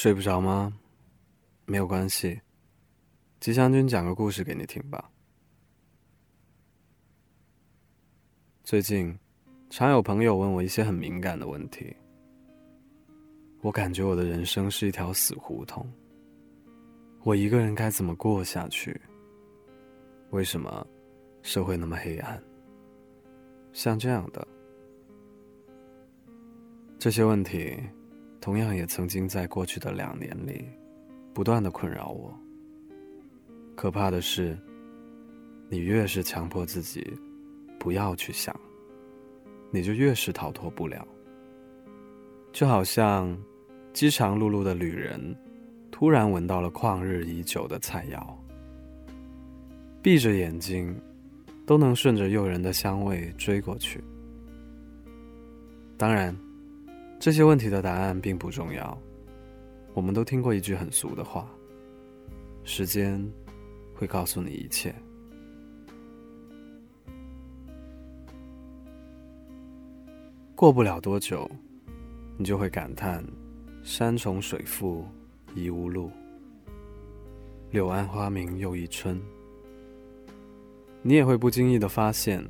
睡不着吗？没有关系，吉祥君讲个故事给你听吧。最近，常有朋友问我一些很敏感的问题，我感觉我的人生是一条死胡同。我一个人该怎么过下去？为什么社会那么黑暗？像这样的这些问题。同样也曾经在过去的两年里，不断的困扰我。可怕的是，你越是强迫自己不要去想，你就越是逃脱不了。就好像饥肠辘辘的旅人，突然闻到了旷日已久的菜肴，闭着眼睛都能顺着诱人的香味追过去。当然。这些问题的答案并不重要。我们都听过一句很俗的话：“时间会告诉你一切。”过不了多久，你就会感叹“山重水复疑无路，柳暗花明又一村”。你也会不经意的发现，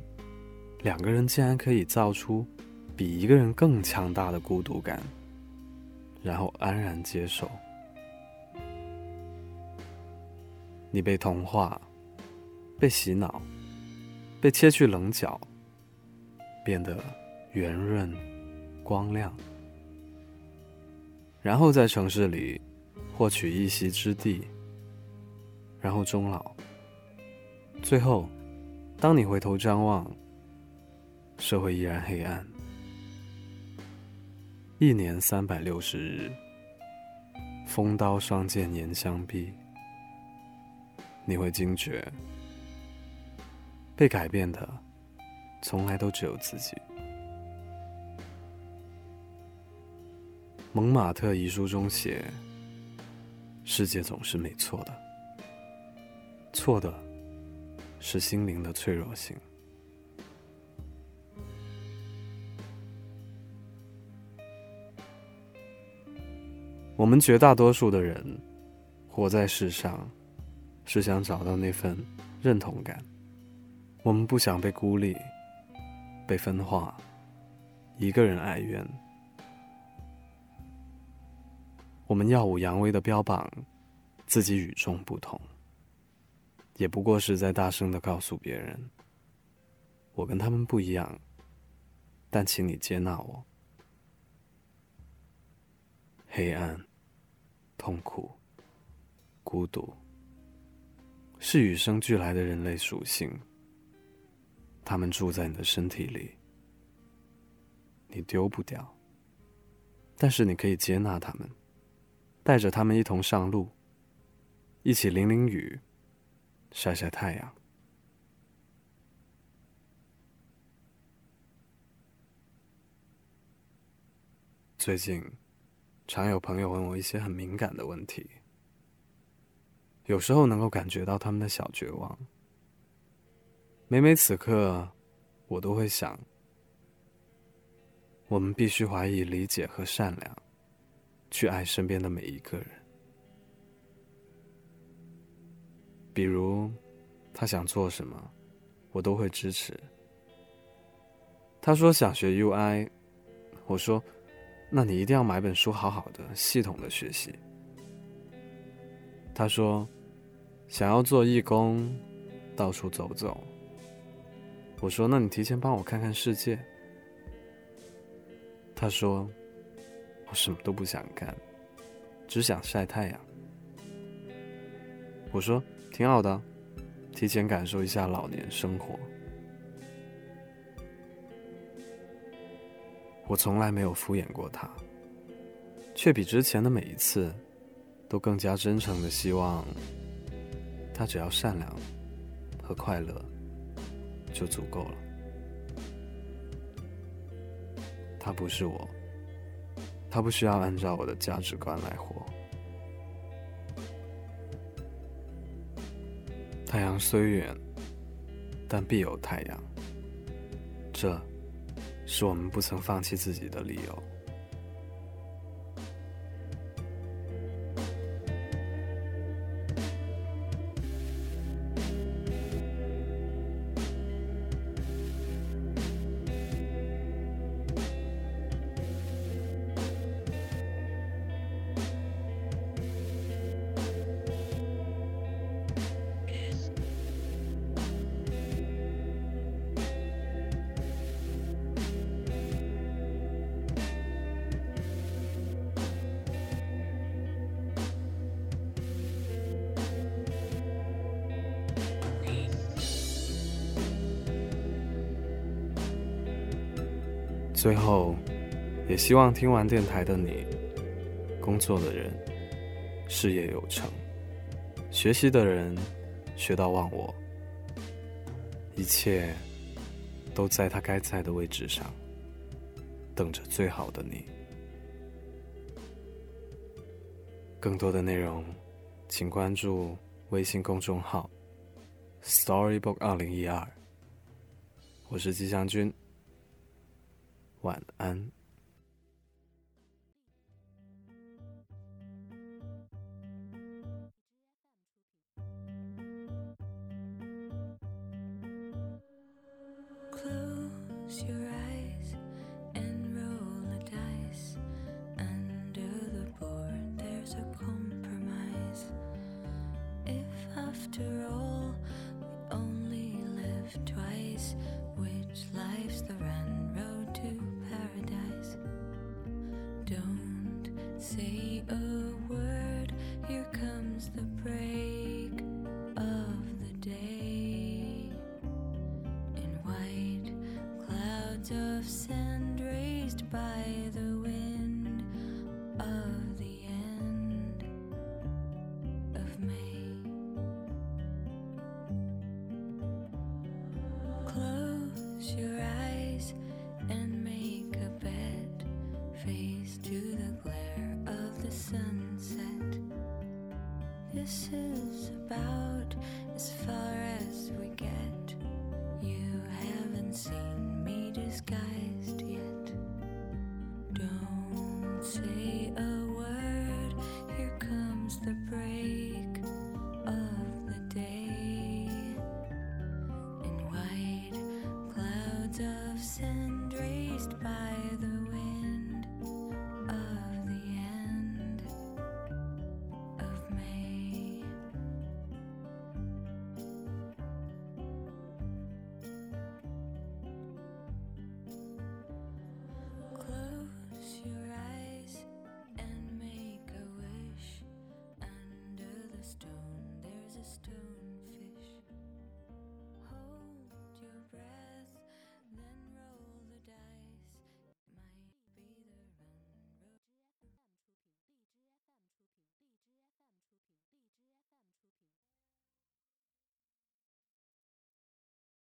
两个人竟然可以造出。比一个人更强大的孤独感，然后安然接受。你被同化，被洗脑，被切去棱角，变得圆润、光亮，然后在城市里获取一席之地，然后终老。最后，当你回头张望，社会依然黑暗。一年三百六十日，风刀霜剑严相逼。你会惊觉，被改变的，从来都只有自己。蒙马特遗书中写：“世界总是没错的，错的，是心灵的脆弱性。”我们绝大多数的人，活在世上，是想找到那份认同感。我们不想被孤立、被分化，一个人哀怨。我们耀武扬威的标榜自己与众不同，也不过是在大声的告诉别人：我跟他们不一样，但请你接纳我。黑暗。痛苦、孤独，是与生俱来的人类属性。他们住在你的身体里，你丢不掉。但是你可以接纳他们，带着他们一同上路，一起淋淋雨，晒晒太阳。最近。常有朋友问我一些很敏感的问题，有时候能够感觉到他们的小绝望。每每此刻，我都会想：我们必须怀疑、理解和善良，去爱身边的每一个人。比如，他想做什么，我都会支持。他说想学 UI，我说。那你一定要买本书，好好的、系统的学习。他说，想要做义工，到处走走。我说，那你提前帮我看看世界。他说，我什么都不想干，只想晒太阳。我说，挺好的，提前感受一下老年生活。我从来没有敷衍过他，却比之前的每一次都更加真诚的希望他只要善良和快乐就足够了。他不是我，他不需要按照我的价值观来活。太阳虽远，但必有太阳。这。是我们不曾放弃自己的理由。最后，也希望听完电台的你，工作的人事业有成，学习的人学到忘我，一切都在他该在的位置上，等着最好的你。更多的内容，请关注微信公众号 “Storybook 二零一二”。我是吉祥君，晚安。sky.